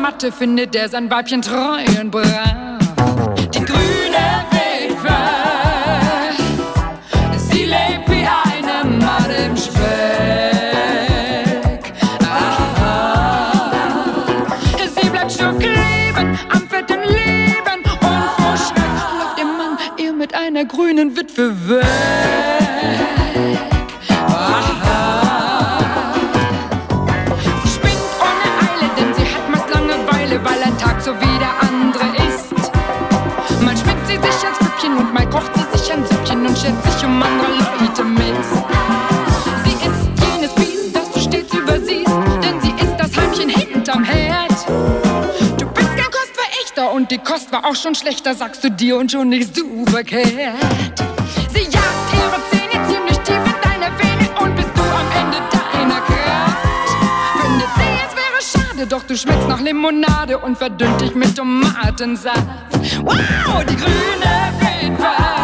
Matte findet er sein Weibchen treu und brav. Die Kost war auch schon schlechter, sagst du dir und schon nicht so verkehrt. Sie jagt ihre Zähne ziemlich tief in deine Vene und bist du am Ende deiner Kraft. Findet sie, es wäre schade, doch du schmeckst nach Limonade und verdünnt dich mit Tomatensaft. Wow, die grüne Wildbahn.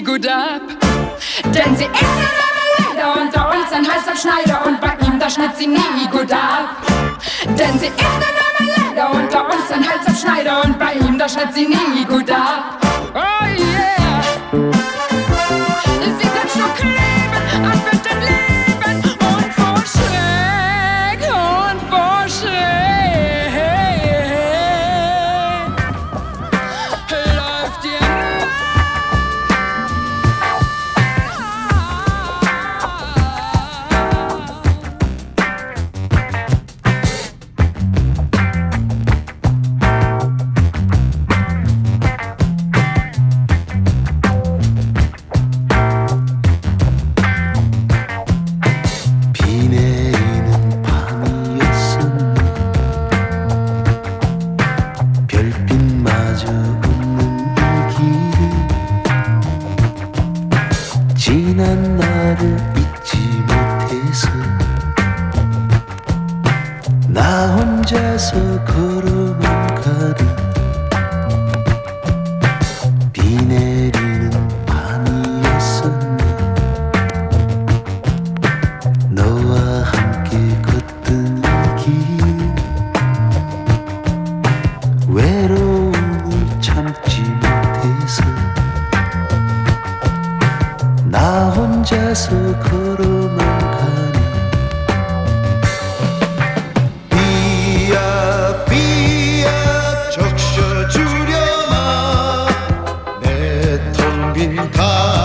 nie gut ab. Denn sie ist eine leider unter uns ein heißer Schneider und bei ihm, da schnitt sie nie gut ab. Denn sie ist eine leider unter uns ein heißer Schneider und bei ihm, da schnitt sie nie gut ab. in car.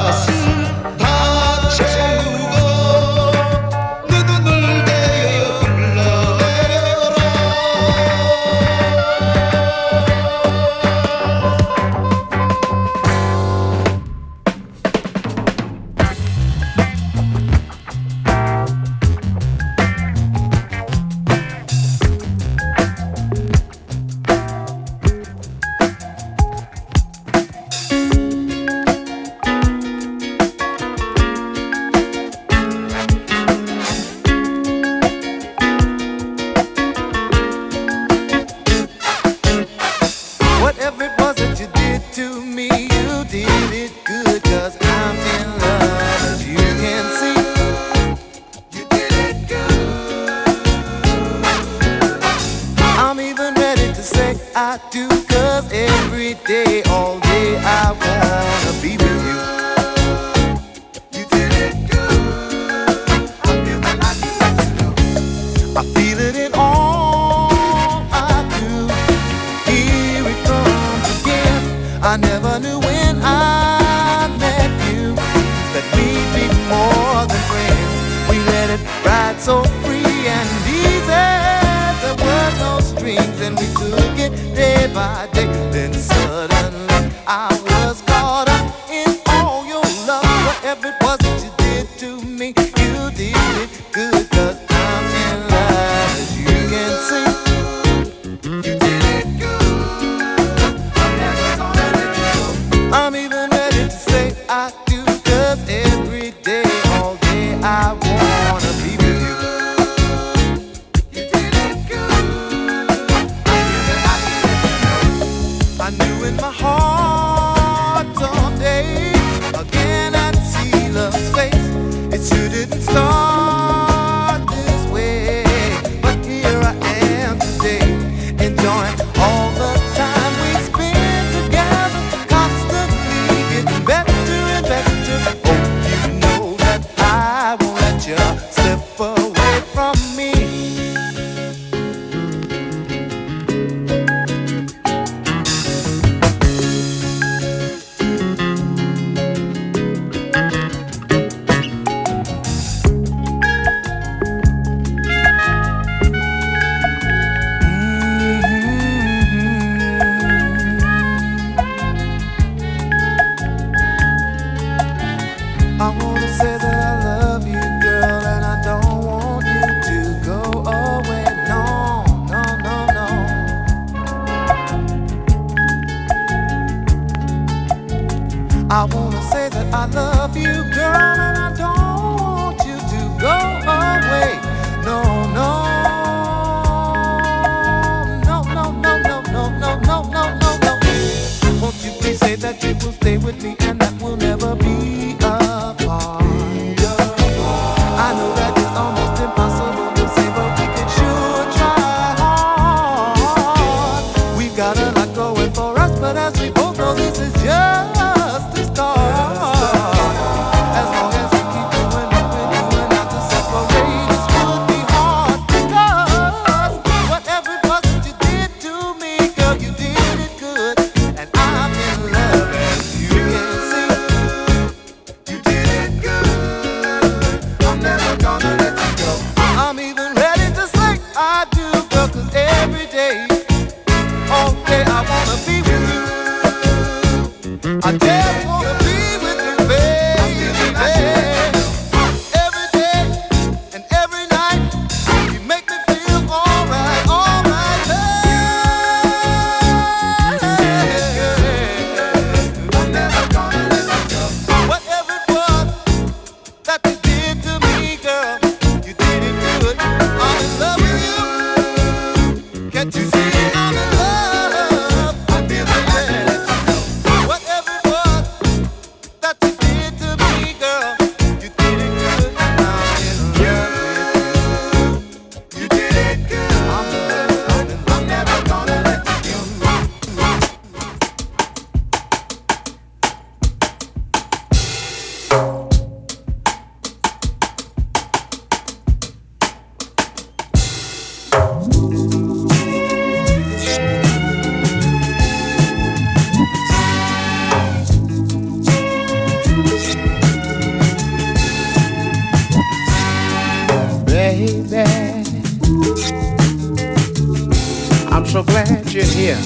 so glad you're here,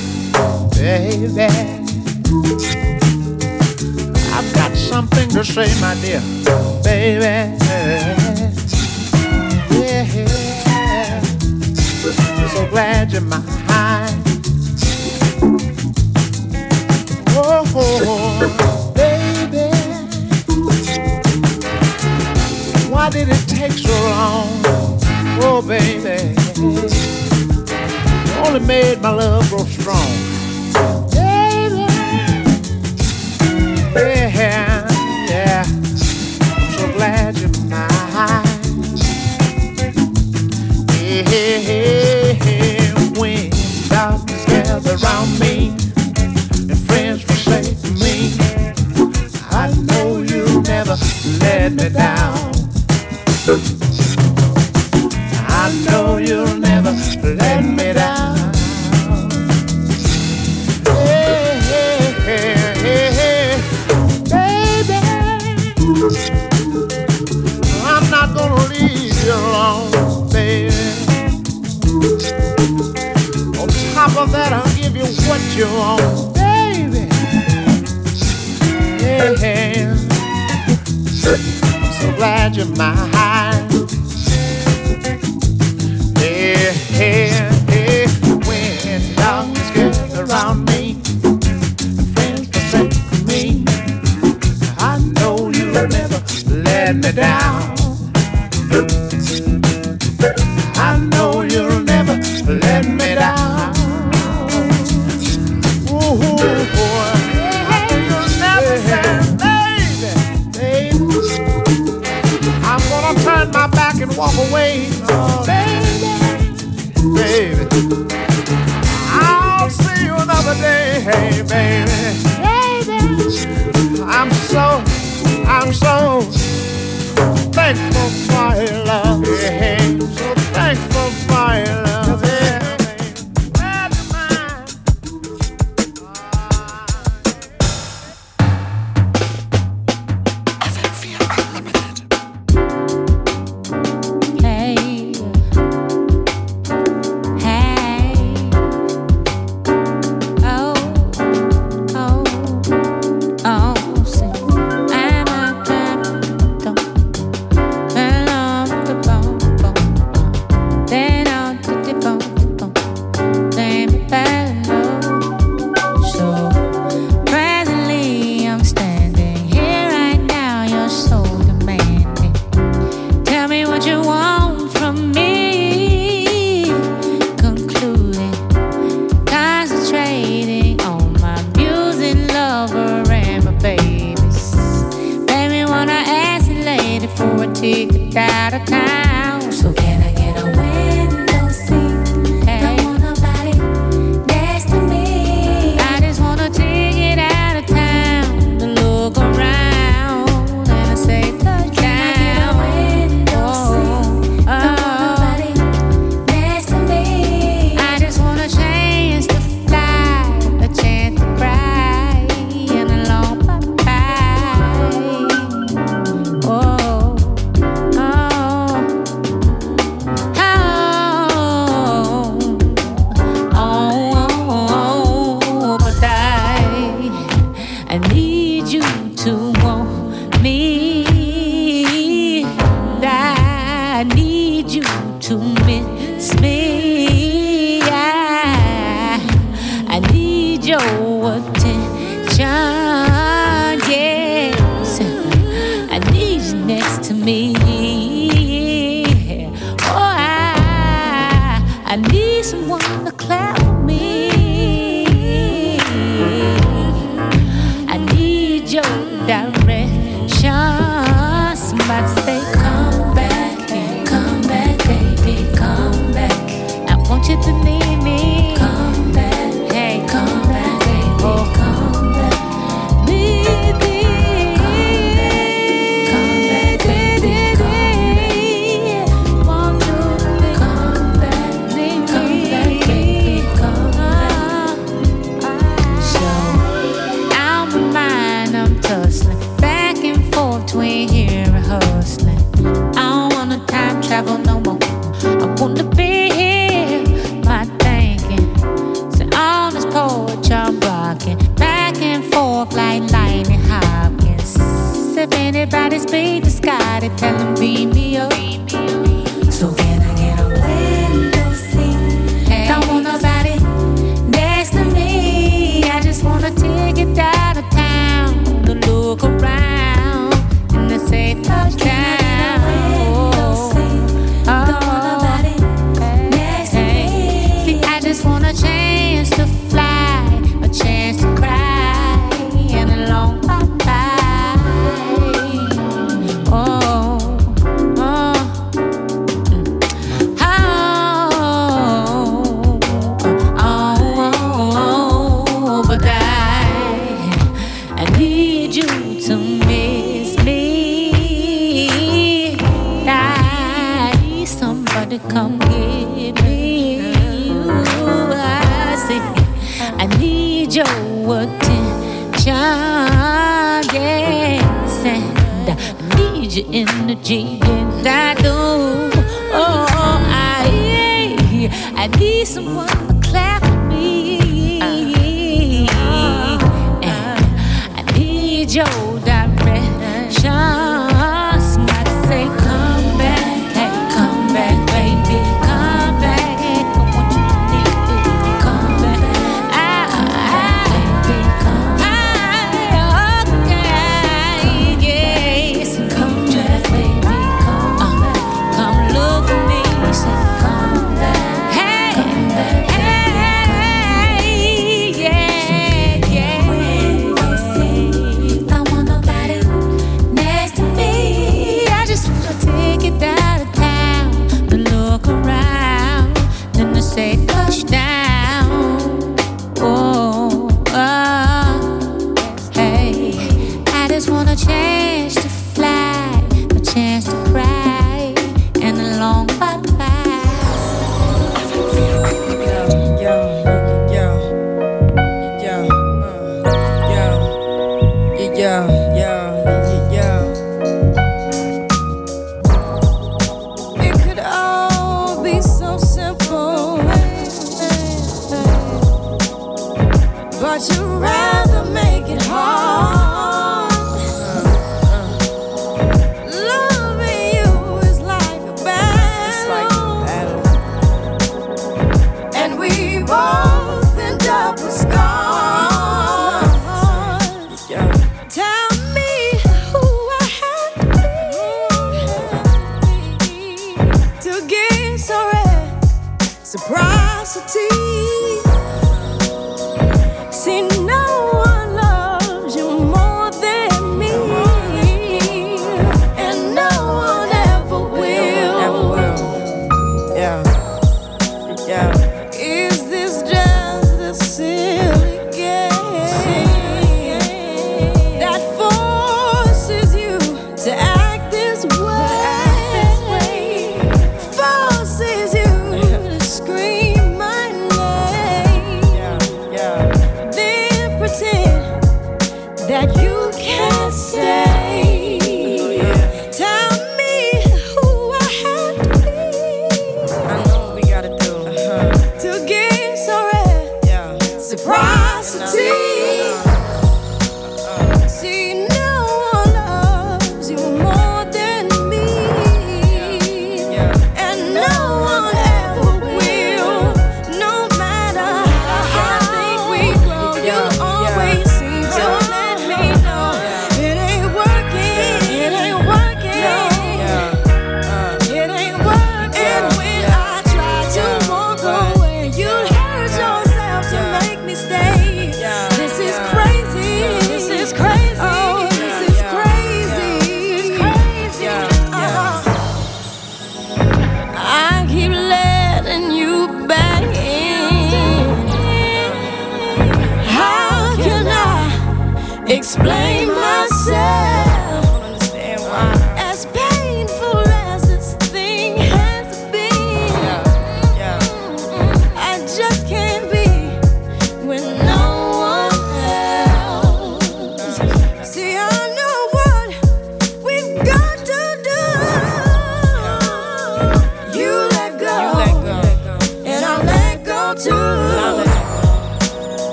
baby. I've got something to say, my dear, baby. Yeah. So glad you're mine. Oh, baby. Why did it take so long? Oh, baby only made my love grow strong. Yeah, yeah, yeah. I'm so glad you're mine. Yeah, when darkness gathers around me. imagine my eyes. Yeah, yeah, yeah. When darkness gets around me, friends forsake me, I know you'll never let me down. baby. wanna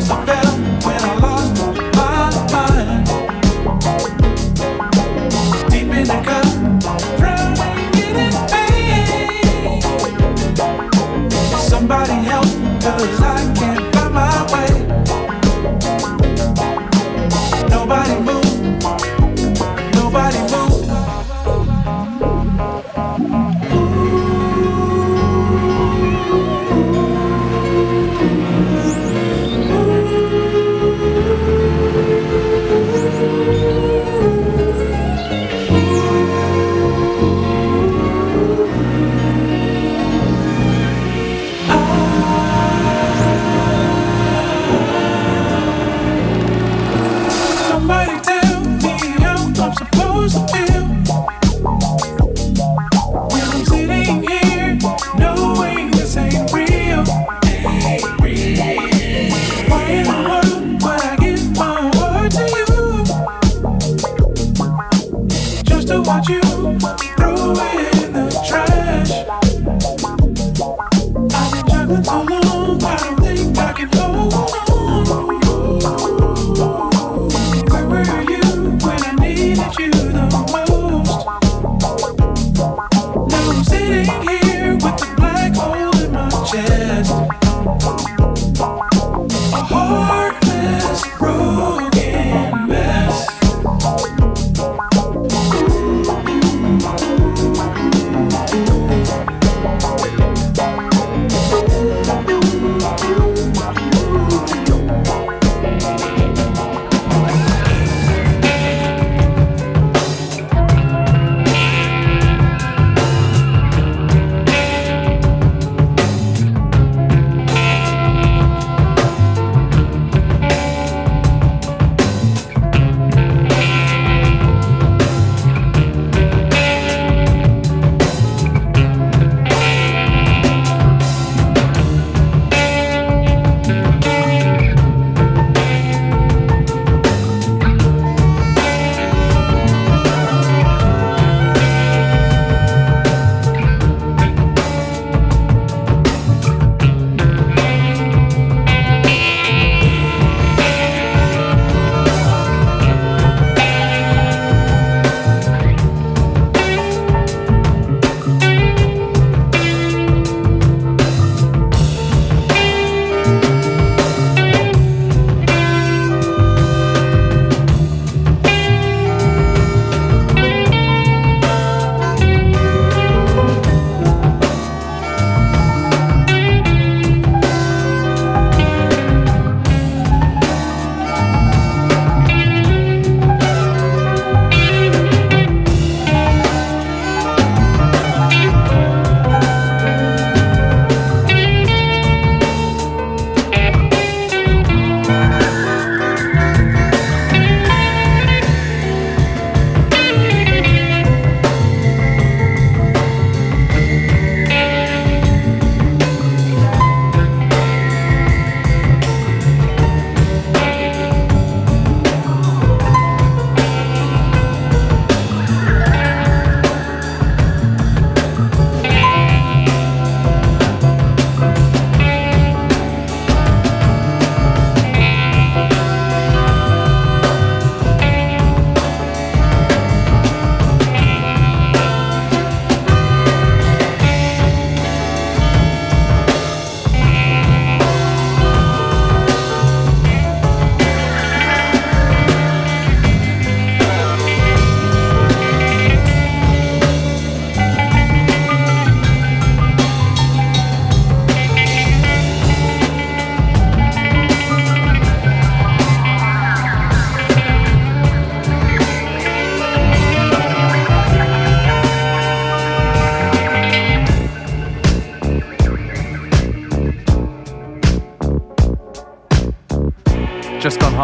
times better when I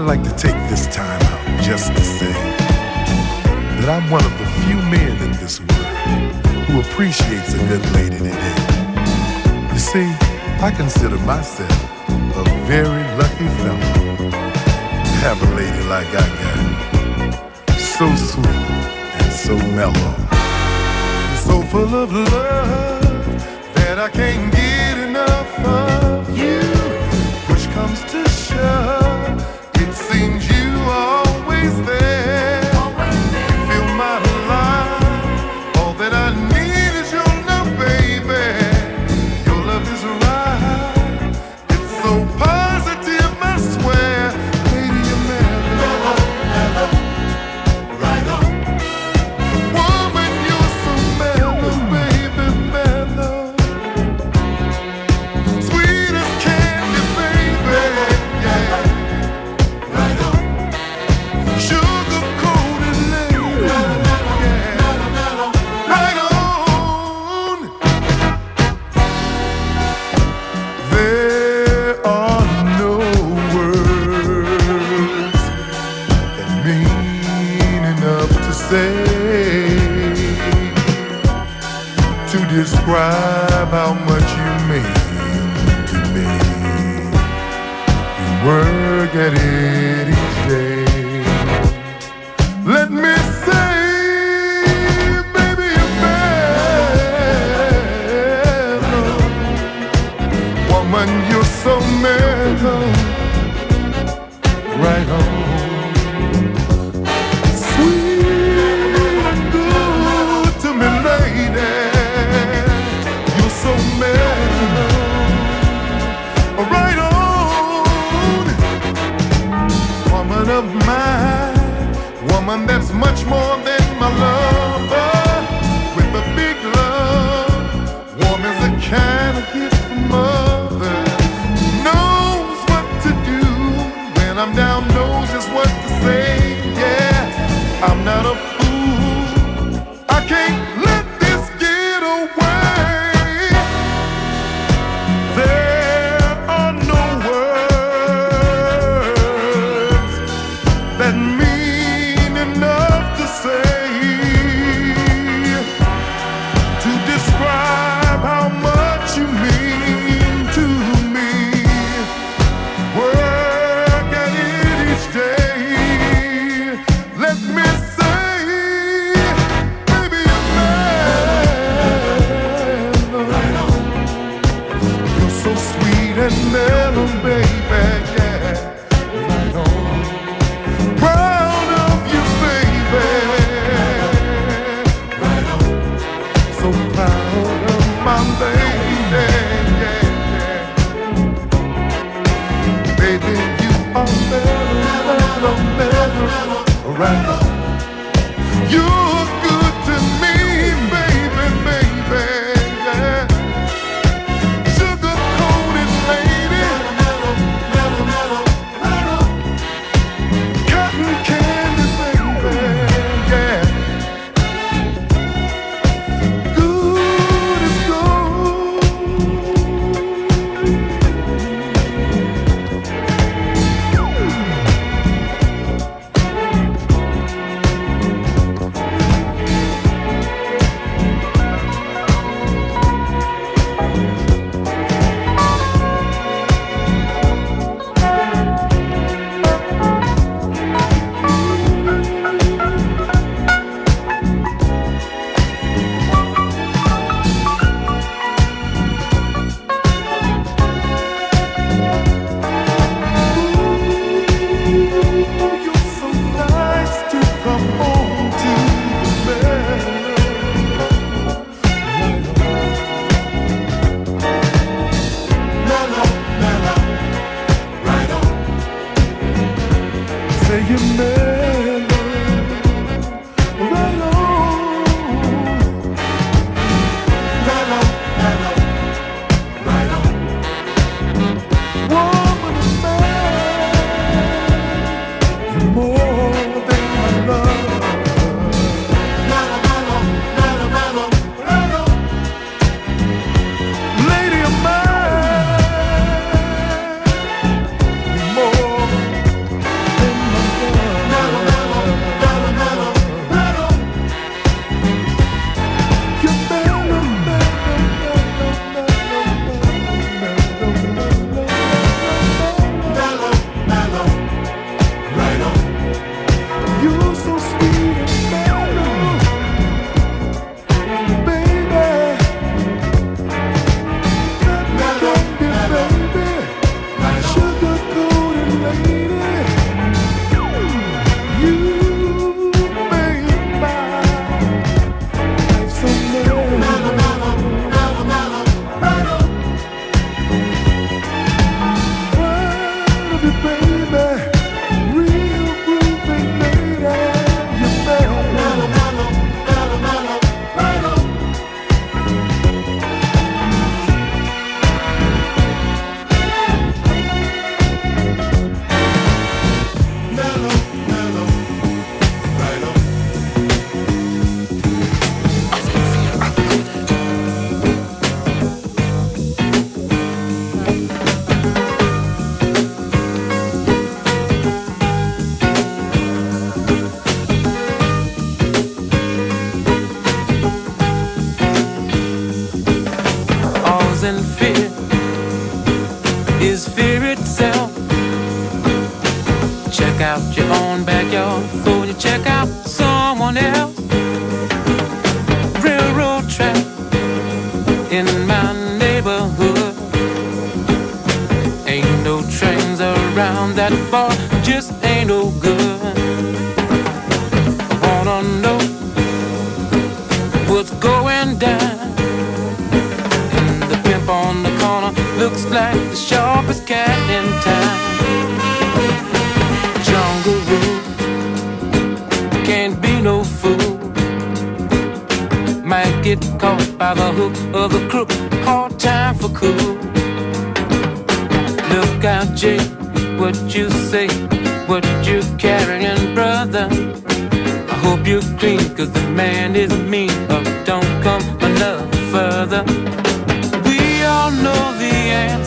I'd like to take this time out just to say that I'm one of the few men in this world who appreciates a good lady today. You see, I consider myself a very lucky fellow to have a lady like I got. So sweet and so mellow. So full of love that I can't get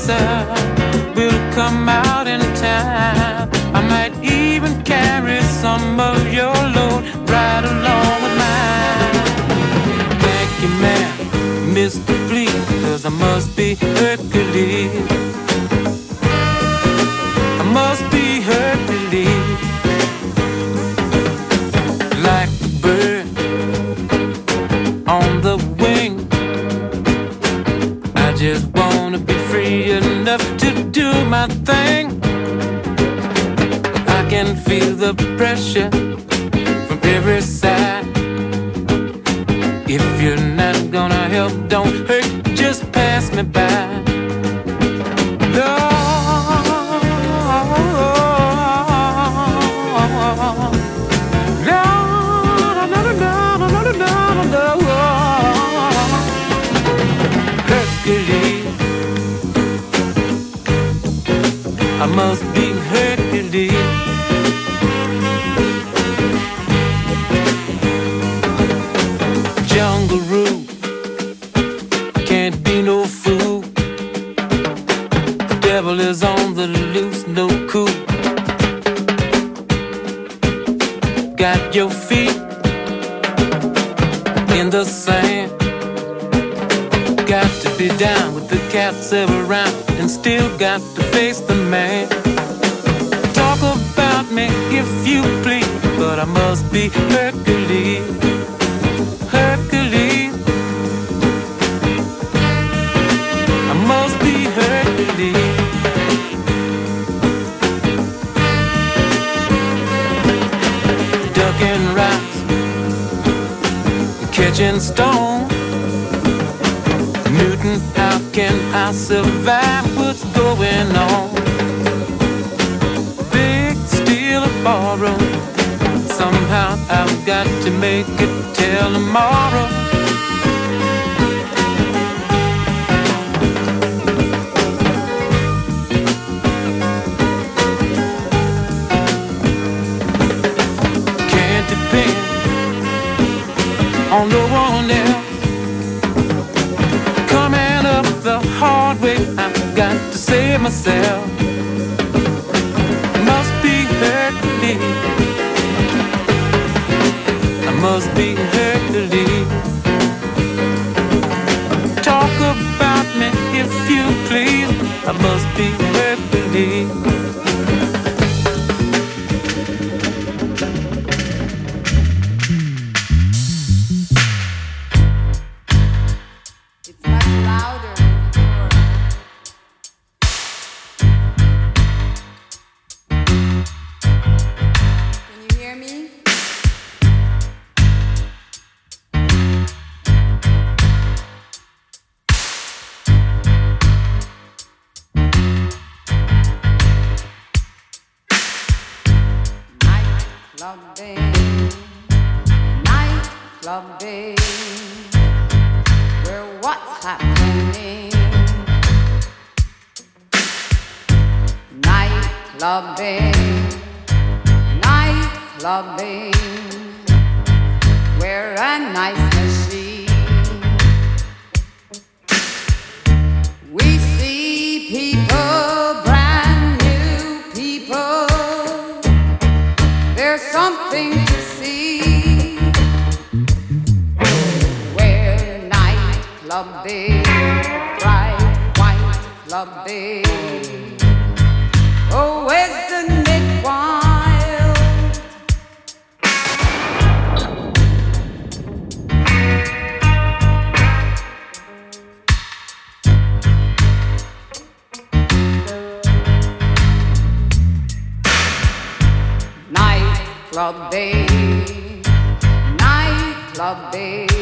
answer will come out in time. I might even carry some of your load right along with mine. Thank you, man, Mr. Please, cause I must be Hercules. the pressure from every side. If you're not gonna help, don't hurt, just pass me by. tomorrow. Clubbing, well, what's happening? Night clubbing, night clubbing, we're a nice Oh, isn't it wild? Night club night club.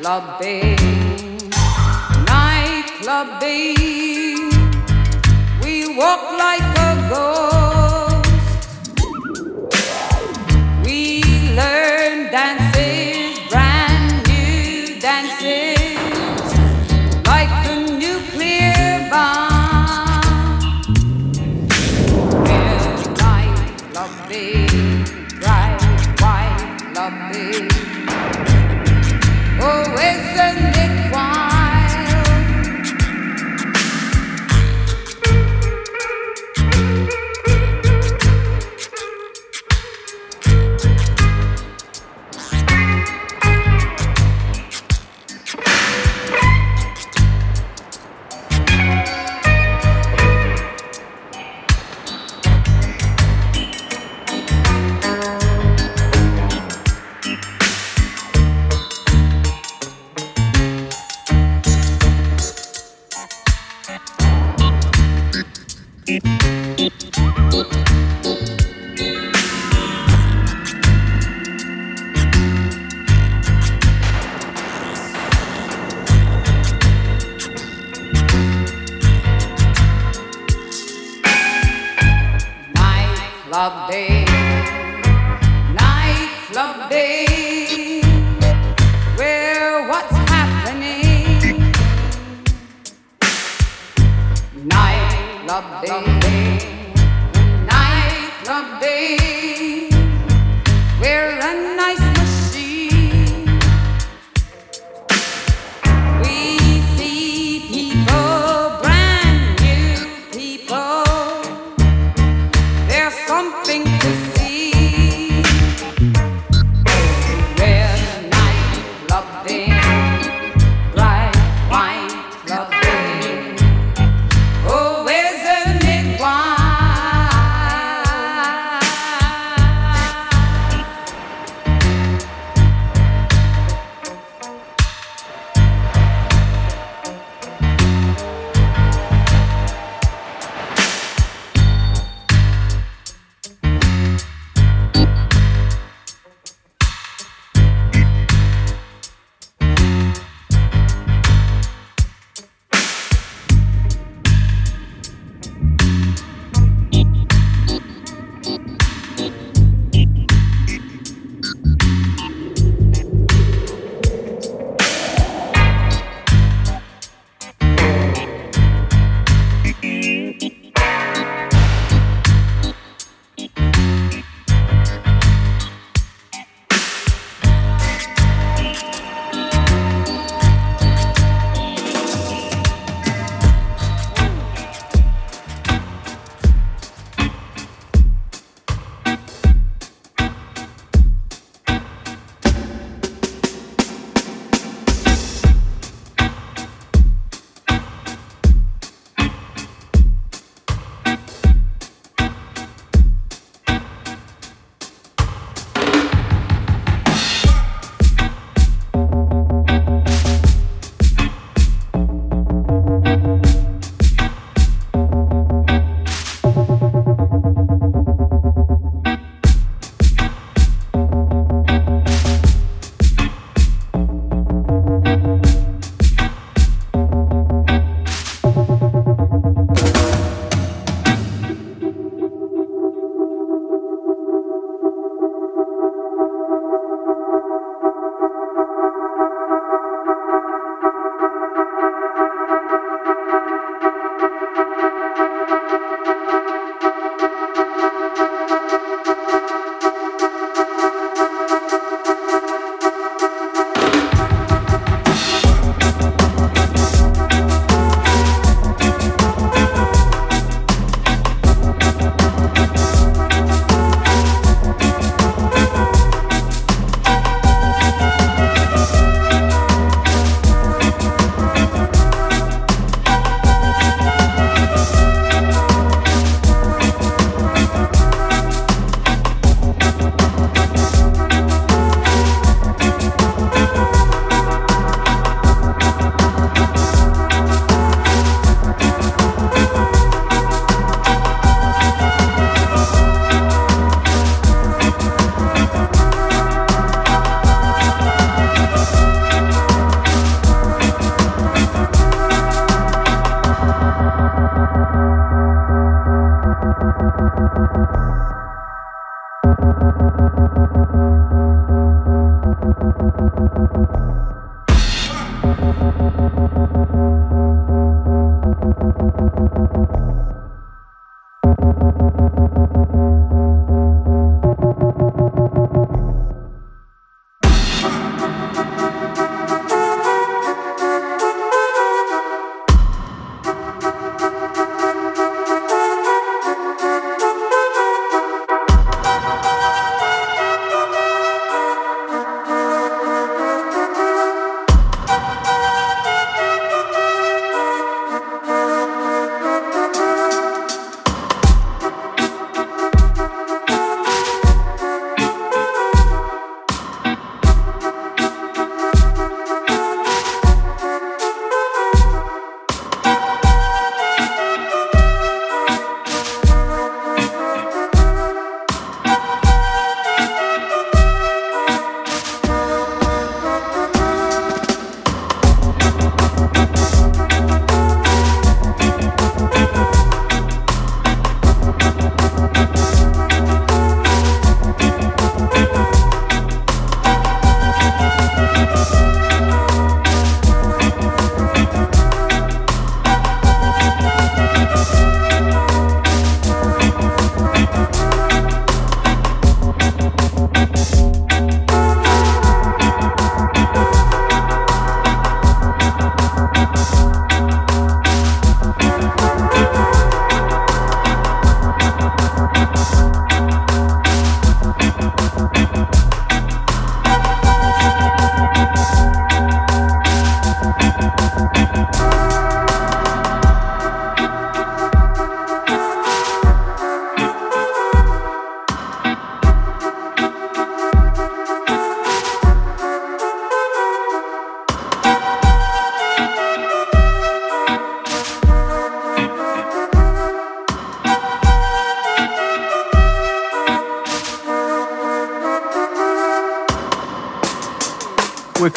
Day, nightclub day. We walk like a ghost. Oh,